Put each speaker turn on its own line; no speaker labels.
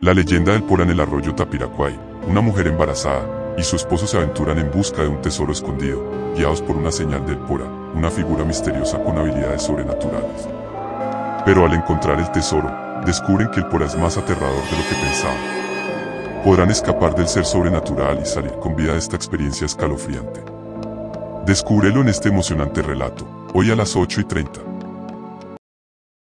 La leyenda del Pora en el arroyo Tapiracuay. Una mujer embarazada y su esposo se aventuran en busca de un tesoro escondido, guiados por una señal del Pora, una figura misteriosa con habilidades sobrenaturales. Pero al encontrar el tesoro, descubren que el Pora es más aterrador de lo que pensaban. Podrán escapar del ser sobrenatural y salir con vida de esta experiencia escalofriante. Descúbrelo en este emocionante relato, hoy a las 8 y 30.